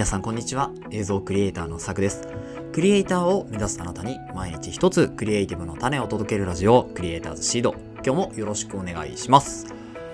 皆さんこんにちは。映像クリエイターのさくです。クリエイターを目指すあなたに毎日一つクリエイティブの種を届けるラジオ、クリエイターズシード。今日もよろしくお願いします。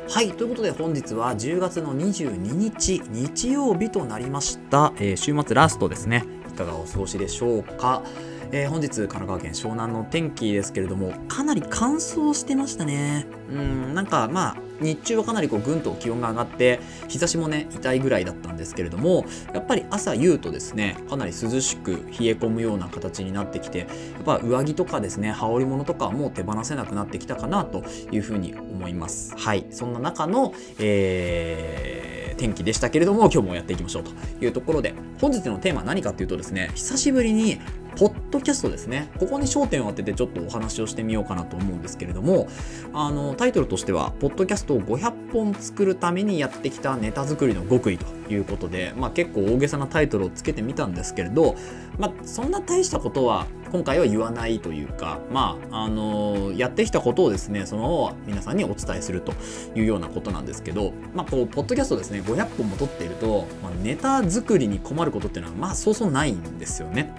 はい、ということで本日は10月の22日、日曜日となりました。えー、週末ラストですね。いかがお過ごしでしょうか。えー、本日神奈川県湘南の天気ですけれどもかなり乾燥してましたねうんなんかまあ日中はかなりこうぐんと気温が上がって日差しもね痛いぐらいだったんですけれどもやっぱり朝夕とですねかなり涼しく冷え込むような形になってきてやっぱ上着とかですね羽織物とかもう手放せなくなってきたかなというふうに思います。はい。そんな中の、えー天気でしたけれども、今日もやっていきましょうというところで、本日のテーマは何かっていうとですね、久しぶりに、ポッドキャストですね。ここに焦点を当ててちょっとお話をしてみようかなと思うんですけれども、あの、タイトルとしては、ポッドキャストを500本作るためにやってきたネタ作りの極意ということで、まあ結構大げさなタイトルをつけてみたんですけれど、まあそんな大したことは今回は言わないというか、まあ、あのやってきたことをですね、そのまま皆さんにお伝えするというようなことなんですけど、まあ、こう、ポッドキャストですね、500本も撮っていると、まあ、ネタ作りに困ることっていうのは、まあ、そうそうないんですよね。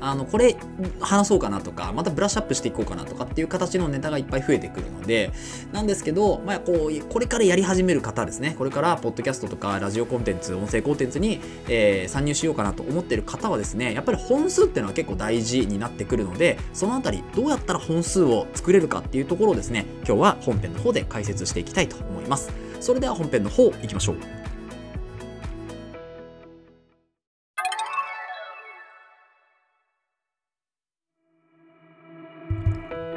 あのこれ話そうかなとかまたブラッシュアップしていこうかなとかっていう形のネタがいっぱい増えてくるのでなんですけど、まあ、こうこれからやり始める方ですね。これからポッドキャストとかラジオコンテンツ音声コンテンツに、えー、参入しようかなと思ってる方はですねやっぱり本数っていうのは結構大事になってくるのでそのあたりどうやったら本数を作れるかっていうところをですね今日は本編の方で解説していきたいと思います。それでは本編の方いきましょう。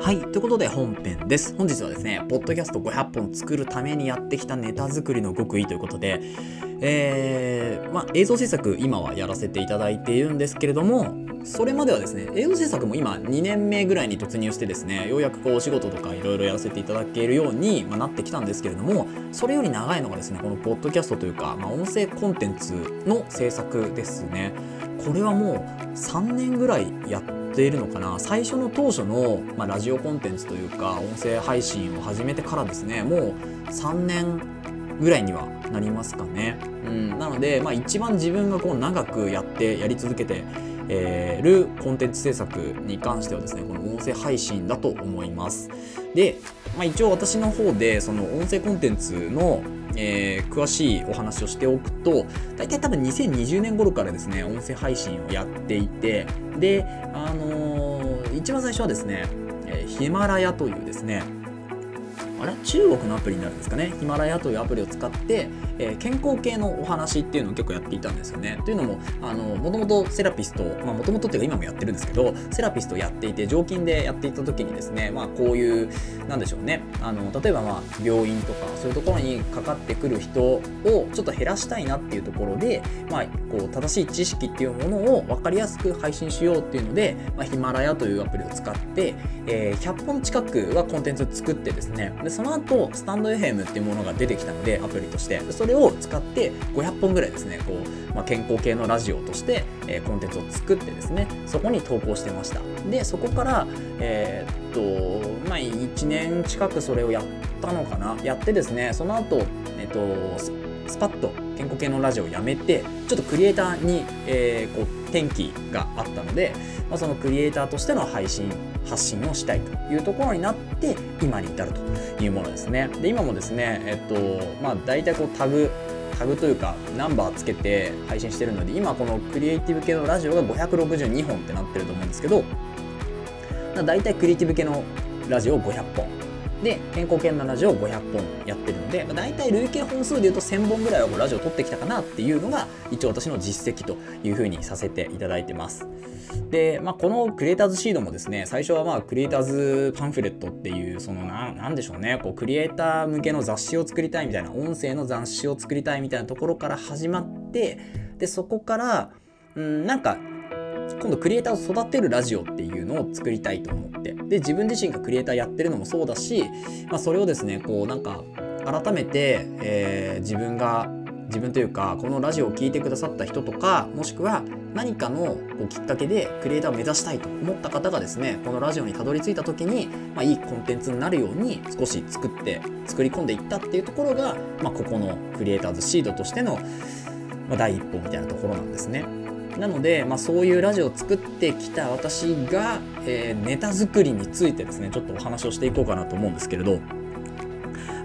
はい。ということで本編です。本日はですね、ポッドキャスト500本作るためにやってきたネタ作りの極意ということで、えー、まあ、映像制作今はやらせていただいているんですけれども、それまではですね、映像制作も今2年目ぐらいに突入してですね、ようやくこうお仕事とかいろいろやらせていただけるように、ま、なってきたんですけれども、それより長いのがですね、このポッドキャストというか、まあ、音声コンテンツの制作ですね。これはもう3年ぐらいやってているのかな最初の当初の、まあ、ラジオコンテンツというか音声配信を始めてからですねもう3年ぐらいにはなりますかね。うん、なので、まあ、一番自分がこう長くやってやり続けてえー、るコンテンツ制作に関してはですねこの音声配信だと思います。で、まあ、一応私の方でその音声コンテンツの、えー、詳しいお話をしておくと大体多分2020年頃からですね音声配信をやっていてであのー、一番最初はですね、えヒマラヤというですねあれ？中国のアプリになるんですかね？ヒマラヤというアプリを使って、えー、健康系のお話っていうのを結構やっていたんですよね。というのも、あの、もともとセラピスト、まあもともとっていうか今もやってるんですけど、セラピストをやっていて、常勤でやっていた時にですね、まあこういう、なんでしょうね、あの、例えばまあ病院とかそういうところにかかってくる人をちょっと減らしたいなっていうところで、まあこう正しい知識っていうものを分かりやすく配信しようっていうので、まあ、ヒマラヤというアプリを使って、えー、100本近くはコンテンツを作ってですね、でその後スタンド FM っていうものが出てきたのでアプリとして。それを使って500本ぐらいですねこう、まあ、健康系のラジオとして、えー、コンテンツを作ってですねそこに投稿してました。でそこからえー、っとまあ1年近くそれをやったのかな？やってですねその後え、っとスパッと健康系のラジオをやめてちょっとクリエイターに、えー、こう転機があったので、まあ、そのクリエイターとしての配信発信をしたいというところになって今に至るというものですね。で今もですねえっとまあ大体こうタグタグというかナンバーつけて配信してるので今このクリエイティブ系のラジオが562本ってなってると思うんですけどだ大体クリエイティブ系のラジオ500本。で健康系のラジオを500本やってるので、まあ、大体累計本数でいうと1000本ぐらいはラジオ撮ってきたかなっていうのが一応私の実績というふうにさせていただいてます。で、まあ、このクリエイターズシードもですね最初はまあクリエイターズパンフレットっていうそのななんでしょうねこうクリエイター向けの雑誌を作りたいみたいな音声の雑誌を作りたいみたいなところから始まってでそこからうんなんか今度クリエイターを育てるラジオっていうのを作りたいと思ってで自分自身がクリエイターやってるのもそうだし、まあ、それをですねこうなんか改めて、えー、自分が自分というかこのラジオを聴いてくださった人とかもしくは何かのこうきっかけでクリエイターを目指したいと思った方がですねこのラジオにたどり着いた時に、まあ、いいコンテンツになるように少し作って作り込んでいったっていうところが、まあ、ここのクリエイターズシードとしてのまあ、第一歩みたいなところなんですね。なので、まあ、そういうラジオを作ってきた私が、えー、ネタ作りについてですねちょっとお話をしていこうかなと思うんですけれど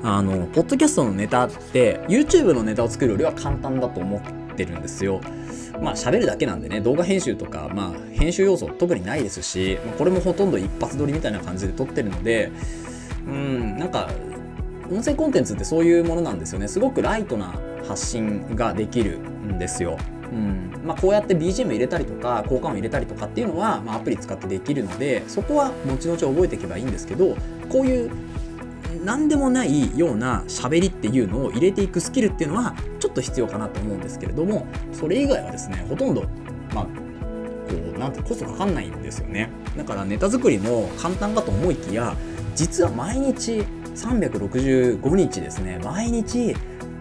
あのポッドキャストのネタって YouTube のネタを作るよりは簡単だと思ってるんですよ。まあ喋るだけなんでね動画編集とか、まあ、編集要素特にないですし、これもほとんど一発撮りみたいな感じで撮ってるのでうんなんか音声コンテンツってそういうものなんですよねすごくライトな発信ができるんですよ。うん。まあ、こうやって BGM 入れたりとか効果音入れたりとかっていうのは、まあ、アプリ使ってできるのでそこは後々覚えていけばいいんですけどこういう何でもないような喋りっていうのを入れていくスキルっていうのはちょっと必要かなと思うんですけれどもそれ以外はですねほとんどまあこうなんてコストかかんないんですよね。だからネタ作りも簡単かと思いきや実は毎日365日ですね毎日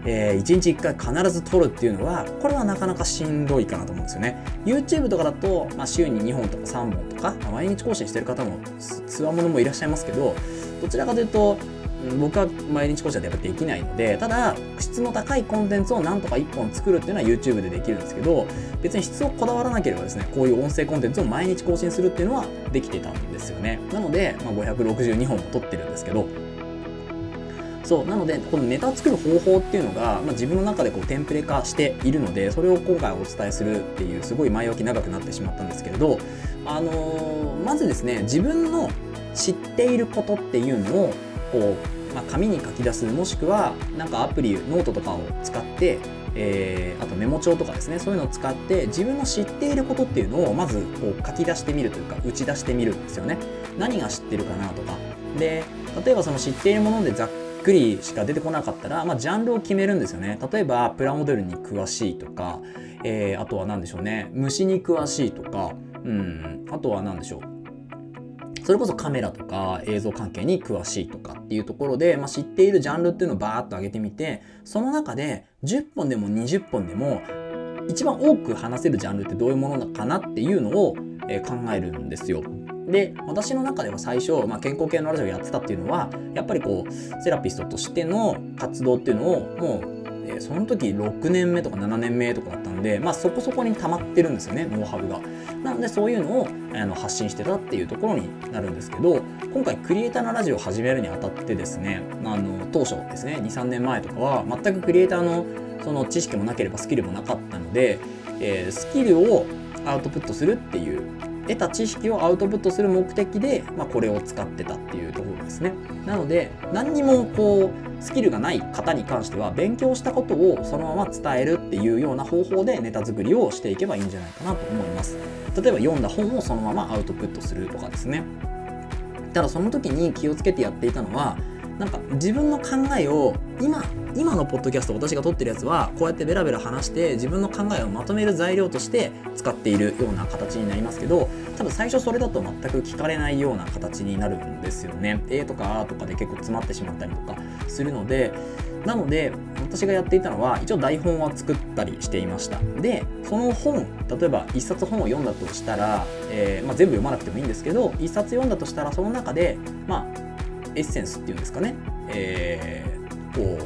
えー、1日1回必ず撮るっていうのはこれはなかなかしんどいかなと思うんですよね。YouTube とかだと、まあ、週に2本とか3本とか、毎日更新してる方もつわものもいらっしゃいますけどどちらかというと僕は毎日更新はやっぱできないのでただ質の高いコンテンツをなんとか1本作るっていうのは YouTube でできるんですけど別に質をこだわらなければですねこういう音声コンテンツを毎日更新するっていうのはできてたんですよね。なので、まあ、562本も撮ってるんですけどそうなのでこのネタ作る方法っていうのが、まあ、自分の中でこうテンプレ化しているのでそれを今回お伝えするっていうすごい前置き長くなってしまったんですけれど、あのー、まずですね自分の知っていることっていうのをこう、まあ、紙に書き出すもしくはなんかアプリノートとかを使ってえー、あとメモ帳とかですねそういうのを使って自分の知っていることっていうのをまずこう書き出してみるというか打ち出してみるんですよね。何が知ってるかなとか。で例えばその知っているものでざっくりしか出てこなかったら、まあ、ジャンルを決めるんですよね。例えば、プラモデルに詳しいとか、えー、あとは何でしょうね、虫に詳しいとか、うん、あとは何でしょう。それこそカメラとか映像関係に詳しいとかっていうところで、まあ、知っているジャンルっていうのをバーッと上げてみて、その中で10本でも20本でも一番多く話せるジャンルってどういうものかなっていうのを、え考えるんですよ。で私の中では最初、まあ、健康系のラジオをやってたっていうのはやっぱりこうセラピストとしての活動っていうのをもうえその時6年目とか7年目とかだったんで、まあ、そこそこに溜まってるんですよねノウハウが。なのでそういうのをあの発信してたっていうところになるんですけど今回クリエイターのラジオを始めるにあたってですねあの当初ですね23年前とかは全くクリエイターのその知識もなければスキルもなかったので、えー、スキルをアウトプットするっていう得た知識をアウトプットする目的で、まあ、これを使ってたっていうところですね。なので何にもこうスキルがない方に関しては勉強したことをそのまま伝えるっていうような方法でネタ作りをしていけばいいんじゃないかなと思います。例えば読んだ本をそのままアウトプットするとかですね。ただその時に気をつけてやっていたのはなんか自分の考えを今今のポッドキャスト私が撮ってるやつはこうやってベラベラ話して自分の考えをまとめる材料として使っているような形になりますけど多分最初それだと全く聞かれないような形になるんですよね。A とか A とかで結構詰まってしまったりとかするのでなので私がやっていたのは一応台本は作ったりしていましたでその本例えば1冊本を読んだとしたら、えー、まあ、全部読まなくてもいいんですけど1冊読んだとしたらその中でまあエッセンスっていうんですかね、えー、こ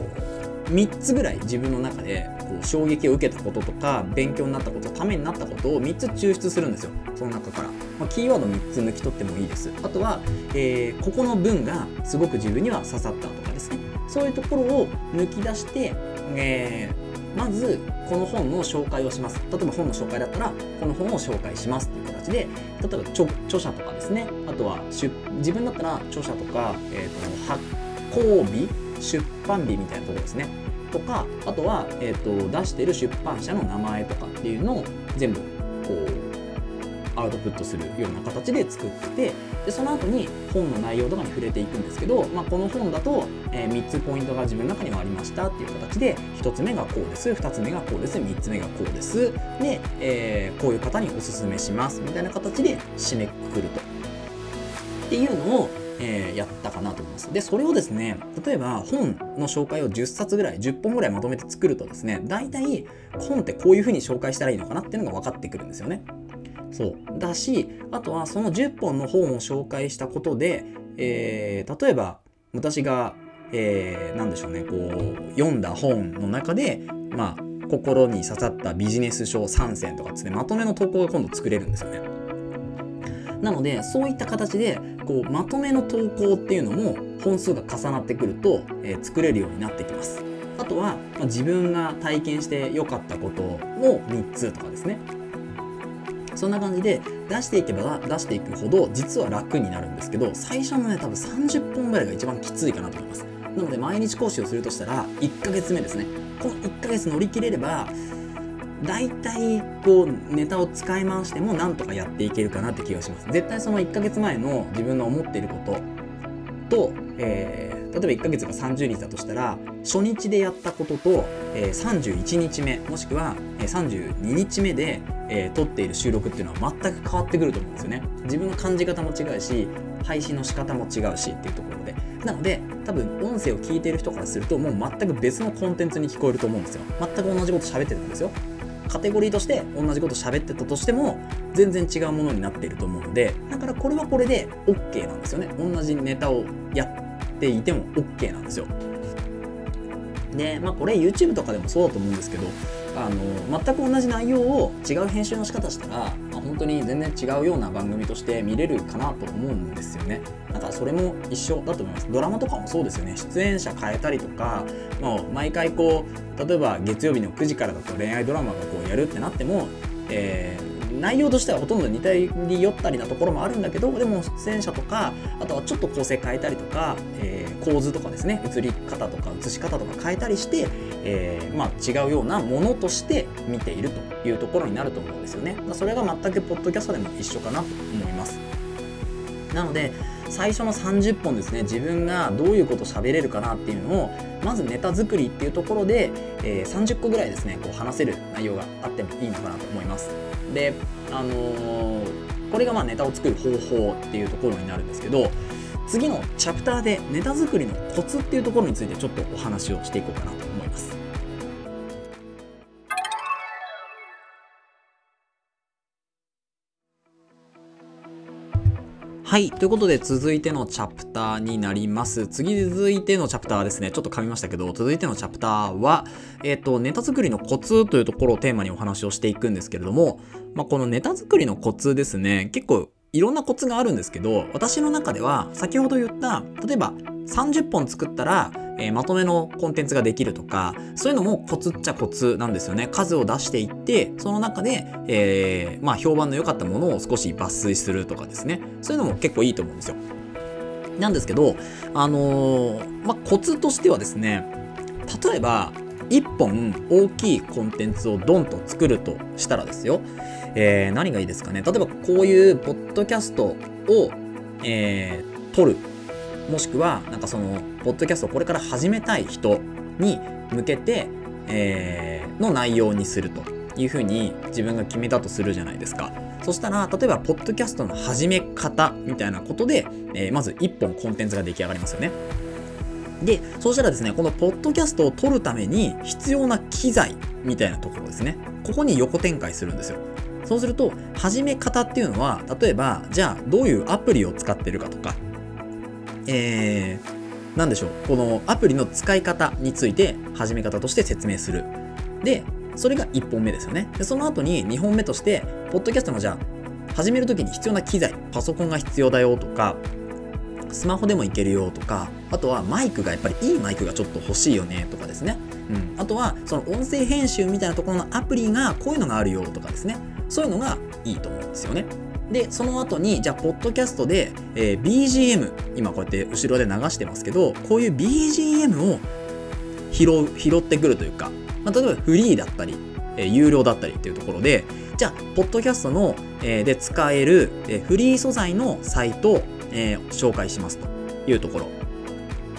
う3つぐらい自分の中でこう衝撃を受けたこととか勉強になったことためになったことを3つ抽出するんですよ。その中から、まあ、キーワード3つ抜き取ってもいいです。あとは、えー、ここの文がすごく自分には刺さったとかですね。そういうところを抜き出して、えーまずこの本の紹介をします。例えば本の紹介だったらこの本を紹介しますっていう形で例えば著者とかですね。あとは自分だったら著者とか、えーと、発行日出版日みたいなところですね。とかあとは、えーと出してる出版社の名前とかっていうのを全部こうアウトプットするような形で作っててでその後に本の内容とかに触れていくんですけど、まあ、この本だと、えー、3つポイントが自分の中にはありましたっていう形で1つ目がこうです2つ目がこうです3つ目がこうですで、えー、こういう方におすすめしますみたいな形で締めくくると。っていうのをえー、やったかなと思います。で、それをですね、例えば本の紹介を10冊ぐらい、10本ぐらいまとめて作るとですね、大体本ってこういう風に紹介したらいいのかなっていうのが分かってくるんですよね。そうだしあとはその10本の本を紹介したことで、えー、例えば私が、えー、何でしょうねこう読んだ本の中でまあ心に刺さったビジネス書3選とかつってまとめの投稿が今度作れるんですよね。なのでそういった形でこうまとめの投稿っていうのも本数が重なってくると、えー、作れるようになってきます。あとは、まあ、自分が体験して良かったことを3つとかですね。そんな感じで出していけば出していくほど実は楽になるんですけど最初のね多分30本ぐらいが一番きついかなと思いますなので毎日講師をするとしたら1ヶ月目ですねこの1ヶ月乗り切れれば大体こうネタを使い回してもなんとかやっていけるかなって気がします。絶対その1ヶ月前の自分の思っていることと、えー、例えば1ヶ月が30日だとしたら初日でやったことと、えー、31日目もしくは32日目で、えー、撮っている収録っていうのは全く変わってくると思うんですよね。自分の感じ方も違うし配信の仕方も違うしっていうところで。なので多分音声を聞いている人からするともう全く別のコンテンツに聞こえると思うんですよ。全く同じこと喋ってるんですよ。カテゴリーとして同じこと喋ってたとしても全然違うものになっていると思うのでだからこれはこれで OK なんですよね。同じネタをやっていても OK なんですよ。でまあこれ YouTube とかでもそうだと思うんですけどあの全く同じ内容を違う編集の仕方したら、まあ、本当に全然違うような番組として見れるかなと思うんですよね。だからそれも一緒だと思います。ドラマとかもそうですよね。出演者変えたりとかもう毎回こう例えば月曜日の9時からだと恋愛ドラマがこうやるってなっても、えー内容としてはほとんど似たり寄ったりなところもあるんだけどでも出演者とかあとはちょっと構成変えたりとか、えー、構図とかですね映り方とか映し方とか変えたりして、えー、まあ、違うようなものとして見ているというところになると思うんですよね。それが全くポッドキャストでも一緒かなと思います。なので最初の30本ですね。自分がどういうこと喋れるかなっていうのをまずネタ作りっていうところで、えー、30個ぐらいですねこう話せる内容があってもいいのかなと思います。であのー、これがまあネタを作る方法っていうところになるんですけど次のチャプターでネタ作りのコツっていうところについてちょっとお話をしていこうかなとはい。ということで、続いてのチャプターになります。次、続いてのチャプターですね。ちょっと噛みましたけど、続いてのチャプターは、えっ、ー、と、ネタ作りのコツというところをテーマにお話をしていくんですけれども、まあ、このネタ作りのコツですね、結構いろんなコツがあるんですけど、私の中では先ほど言った、例えば30本作ったら、えー、まとめのコンテンツができるとか、そういうのもコツっちゃコツなんですよね。数を出していって、その中で、えー、まあ評判の良かったものを少し抜粋するとかですね。そういうのも結構いいと思うんですよ。なんですけど、あのー、まあコツとしてはですね、例えば、1本大きいコンテンツをドンと作るとしたらですよ、えー、何がいいですかね例えばこういうポッドキャストを、えー、撮るもしくはなんかそのポッドキャストをこれから始めたい人に向けて、えー、の内容にするというふうに自分が決めたとするじゃないですか。そしたら、例えば、ポッドキャストの始め方みたいなことで、えー、まず1本コンテンツが出来上がりますよね。で、そうしたらですね、このポッドキャストを撮るために必要な機材みたいなところですね。ここに横展開するんですよ。そうすると、始め方っていうのは、例えば、じゃあ、どういうアプリを使ってるかとか、えー、なんでしょう、このアプリの使い方について、始め方として説明する。で、それが1本目ですよね。で、その後に2本目として、ポッドキャストのじゃあ、始めるときに必要な機材、パソコンが必要だよとか、スマホでもいけるよとか、あとはマイクがやっぱりいいマイクがちょっと欲しいよねとかですね。うん。あとは、その音声編集みたいなところのアプリがこういうのがあるよとかですね。そういうのがいいと思うんですよね。で、その後に、じゃあ、ポッドキャストで、えー、BGM、今こうやって後ろで流してますけど、こういう BGM を拾う、拾ってくるというか、まあ、例えばフリーだったり、えー、有料だったりっていうところで、じゃあ、ポッドキャストの、えー、で使える、えー、フリー素材のサイトえー、紹介しますというところ。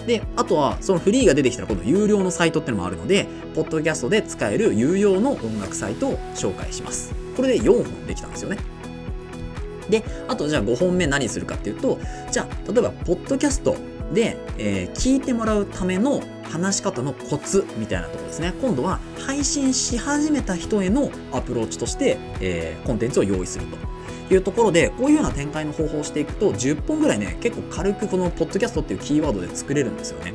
で、あとは、そのフリーが出てきたら、今度有料のサイトっていうのもあるので、ポッドキャストで使える有料の音楽サイトを紹介します。これで4本できたんですよね。で、あとじゃあ5本目何するかっていうと、じゃあ、例えば、ポッドキャストで、えー、聞いてもらうための話し方のコツみたいなところですね。今度は配信し始めた人へのアプローチとして、えー、コンテンツを用意すると。いうところで、こういうような展開の方法をしていくと、10本ぐらいね、結構軽くこのポッドキャストっていうキーワードで作れるんですよね。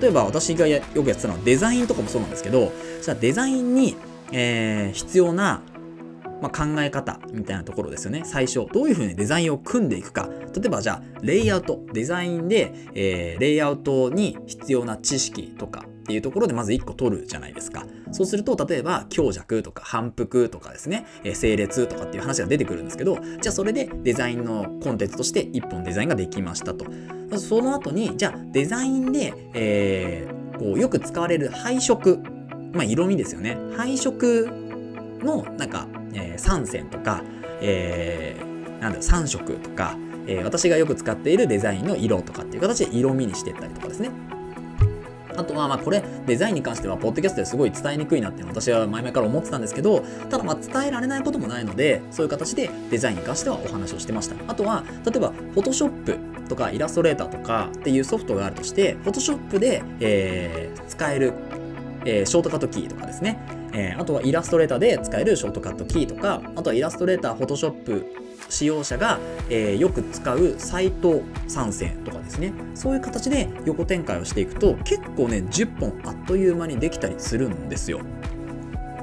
例えば私がよくやってたのはデザインとかもそうなんですけど、じゃあデザインに、えー、必要なまあ、考え方みたいなところですよね。最初、どういうふうにデザインを組んでいくか。例えばじゃあ、レイアウト、デザインで、えー、レイアウトに必要な知識とかっていうところでまず1個取るじゃないですか。そうすると、例えば強弱とか反復とかですね、えー、整列とかっていう話が出てくるんですけど、じゃあそれでデザインのコンテンツとして1本デザインができましたと。その後に、じゃあデザインで、えー、こうよく使われる配色、まあ色味ですよね。配色のなんかえー、3線とか、えー、なんだろ3色とか、えー、私がよく使っているデザインの色とかっていう形で色味にしていったりとかですね。あとは、まあこれ、デザインに関しては、ポッドキャストですごい伝えにくいなって私は前々から思ってたんですけど、ただまあ伝えられないこともないので、そういう形でデザインに関してはお話をしてました。あとは、例えば、フォトショップとかイラストレーターとかっていうソフトがあるとして、フォトショップで、えー、使える、えー、ショートカットキーとかですね、えー、あとはイラストレーターで使えるショートカットキーとか、あとはイラストレーター、フォトショップ使用者が、えー、よく使うサイト参戦とかですね。そういう形で横展開をしていくと、結構ね、10本あっという間にできたりするんですよ。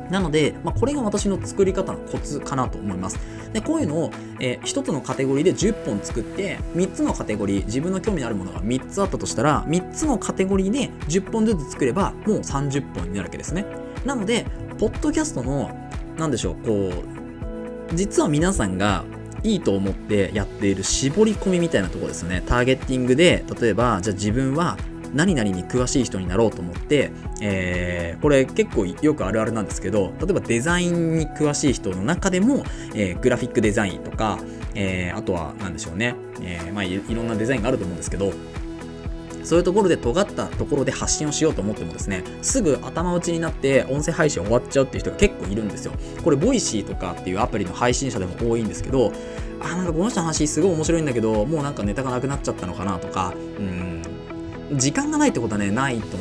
なので、まあ、これが私の作り方のコツかなと思います。で、こういうのを、えー、1つのカテゴリーで10本作って、3つのカテゴリー、自分の興味のあるものが3つあったとしたら、3つのカテゴリーで10本ずつ作れば、もう30本になるわけですね。なので、ポッドキャストの、なんでしょう、こう、実は皆さんがいいと思ってやっている絞り込みみたいなところですよね。ターゲッティングで、例えば、じゃあ自分は何々に詳しい人になろうと思って、えー、これ結構よくあるあるなんですけど、例えばデザインに詳しい人の中でも、えー、グラフィックデザインとか、えー、あとは何でしょうね、えー、まあいろんなデザインがあると思うんですけど、そういうところで尖ったところで発信をしようと思ってもですね、すぐ頭打ちになって音声配信終わっちゃうっていう人が結構いるんですよ。これ、 Voicy とかっていうアプリの配信者でも多いんですけど、あ、なんかこの人の話すごい面白いんだけど、もうなんかネタがなくなっちゃったのかなとか、うん、時間がないってことはね、ないと思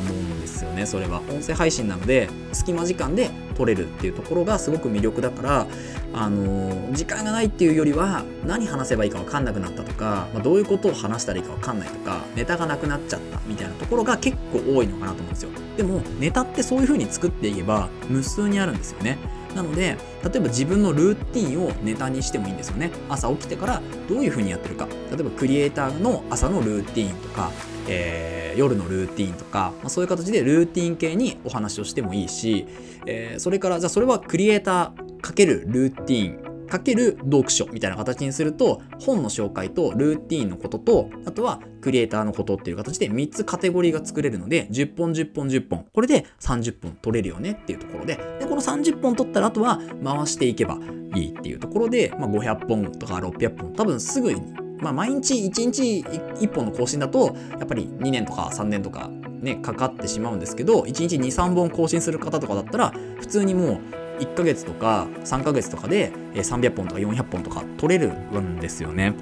うんよね、それは。音声配信なので、隙間時間で撮れるっていうところがすごく魅力だから、あのー、時間がないっていうよりは、何話せばいいか分かんなくなったとか、まあ、どういうことを話したらいいか分かんないとか、ネタがなくなっちゃったみたいなところが結構多いのかなと思うんですよ。でも、ネタってそういう風に作っていけば、無数にあるんですよね。なので、例えば自分のルーティンをネタにしてもいいんですよね。朝起きてからどういうふうにやってるか。例えばクリエイターの朝のルーティンとか、えー、夜のルーティンとか、まあ、そういう形でルーティン系にお話をしてもいいし、えー、それからじゃあそれはクリエイター×ルーティンかける読書みたいな形にすると本の紹介とルーティンのこととあとはクリエイターのことっていう形で3つカテゴリーが作れるので10本10本10本。これで30本取れるよねっていうところで。でこの30本取ったらあとは回していけばいいっていうところで、まあ、500本とか600本。多分すぐにまあ、毎日1日1本の更新だと、やっぱり2年とか3年とかね、かかってしまうんですけど、1日2、3本更新する方とかだったら、普通にもう1ヶ月とか3ヶ月とかで300本とか400本とか取れるんですよね。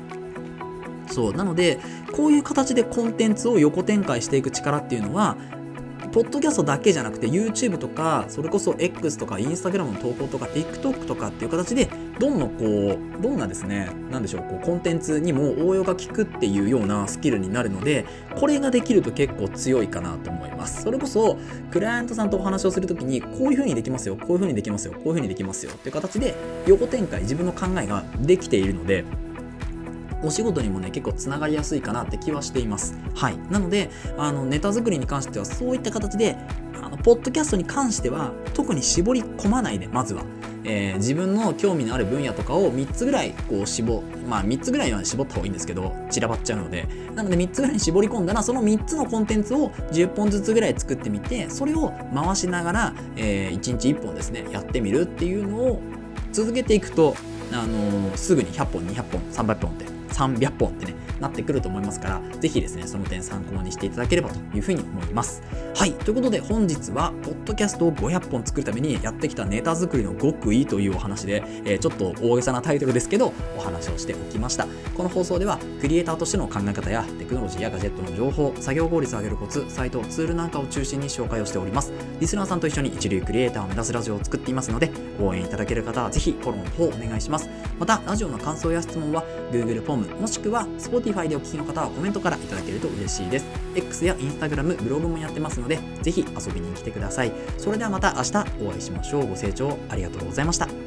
そう。なので、こういう形でコンテンツを横展開していく力っていうのは、ポッドキャストだけじゃなくて YouTube とか、それこそ X とか Instagram の投稿とか TikTok とかっていう形で、どんどんこう、どんなですね、なんでしょう、こうコンテンツにも応用が効くっていうようなスキルになるので、これができると結構強いかなと思います。それこそ、クライアントさんとお話をするときに、こういう風にできますよ、こういう風にできますよ、こういう風にできますよっていう形で、横展開、自分の考えができているので、お仕事にもね、結構つながりやすいかなって気はしています。はい。なので、あの、ネタ作りに関しては、そういった形で、あの、ポッドキャストに関しては、特に絞り込まないで、まずは。えー、自分の興味のある分野とかを3つぐらいこう絞まあ3つぐらいは絞った方がいいんですけど散らばっちゃうので。なので3つぐらいに絞り込んだらその3つのコンテンツを10本ずつぐらい作ってみてそれを回しながら、えー、1日1本ですねやってみるっていうのを続けていくと、あのー、すぐに100本200本300本って300本ってね、なってくると思いますから、ぜひですね、その点参考にしていただければというふうに思います。はい。ということで、本日は、ポッドキャストを500本作るためにやってきたネタ作りの極意というお話で、えー、ちょっと大げさなタイトルですけど、お話をしておきました。この放送では、クリエイターとしての考え方や、テクノロジーやガジェットの情報、作業効率を上げるコツ、サイト、ツールなんかを中心に紹介をしております。リスナーさんと一緒に一流クリエイターを目指すラジオを作っていますので、応援いただける方はぜひフォローの方お願いします。また、ラジオの感想や質問は、Google フォームもしくは Spotify でお聞きの方はコメントからいただけると嬉しいです。X や Instagram ブログもやってますのでぜひ遊びに来てください。それではまた明日お会いしましょう。ご清聴ありがとうございました。